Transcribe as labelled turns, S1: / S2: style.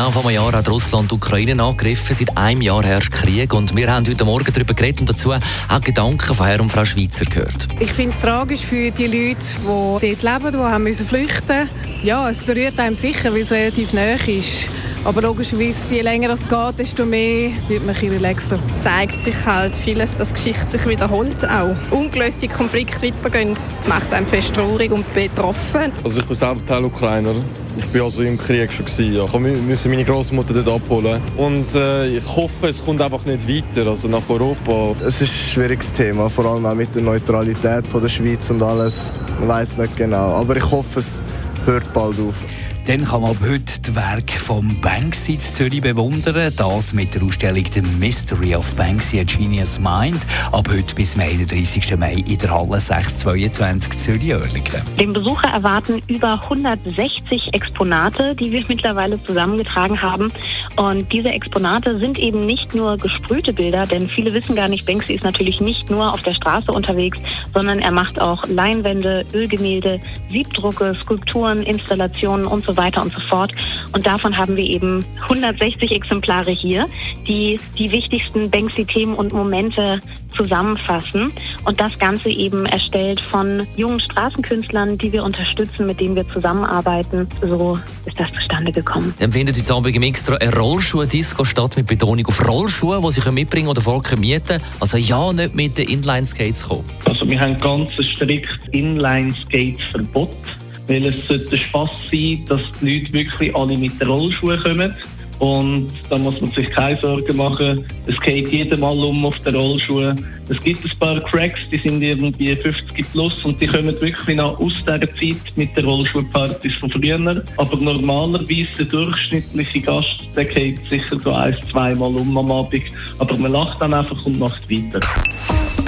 S1: genau vor einem Jahr hat Russland die Ukraine angegriffen. Seit einem Jahr herrscht Krieg. Und wir haben heute Morgen darüber geredet und dazu auch Gedanken von Herrn und Frau Schweizer gehört.
S2: Ich finde es tragisch für die Leute, die dort leben, die haben müssen flüchten Ja, es berührt einem sicher, weil es relativ nah ist. Aber logischerweise, je länger es geht, desto mehr wird man ein relaxer.
S3: zeigt sich halt vieles, dass die Geschichte sich wiederholt auch. Ungelöste Konflikte weitergehen, macht einen fest traurig und betroffen.
S4: Also ich bin selber Teil Ukrainer. Ich bin also im Krieg schon gewesen. Ja. Ich musste meine Großmutter dort abholen. Und äh, ich hoffe, es kommt einfach nicht weiter, also nach Europa.
S5: Es ist ein schwieriges Thema, vor allem auch mit der Neutralität von der Schweiz und alles. Man weiß nicht genau, aber ich hoffe, es hört bald auf.
S6: Dann kann man ab heute das Werk von Banksy in Zürich bewundern. Das mit der Ausstellung The Mystery of Banksy, a Genius Mind. Ab heute bis zum 31. Mai in der Halle 622 Zürich-Oerlikon.
S7: Den Besucher erwarten über 160 Exponate, die wir mittlerweile zusammengetragen haben. Und diese Exponate sind eben nicht nur gesprühte Bilder, denn viele wissen gar nicht, Banksy ist natürlich nicht nur auf der Straße unterwegs, sondern er macht auch Leinwände, Ölgemälde, Siebdrucke, Skulpturen, Installationen und so weiter und so fort. Und davon haben wir eben 160 Exemplare hier, die die wichtigsten Banksy-Themen und Momente zusammenfassen. Und das Ganze eben erstellt von jungen Straßenkünstlern, die wir unterstützen, mit denen wir zusammenarbeiten. So ist das zustande gekommen.
S1: Dann findet heute Abend im Extra eine Rollschuh-Disco statt mit Betonung auf Rollschuhe, die sie mitbringen oder vor mieten Also ja, nicht mit den Inline-Skates kommen.
S8: Also wir haben ganz ein strikt Inline-Skate-Verbot, weil es sollte Spass sein, dass die Leute wirklich alle mit den Rollschuhen kommen. Und da muss man sich keine Sorgen machen. Es geht jedes Mal um auf den Rollschuhen. Es gibt ein paar Cracks, die sind irgendwie 50 plus und die kommen wirklich noch aus dieser Zeit mit den Rollschuhpartys von früher. Aber normalerweise der durchschnittliche Gast, der geht sicher so ein, zweimal um am Abend. Aber man lacht dann einfach und macht weiter.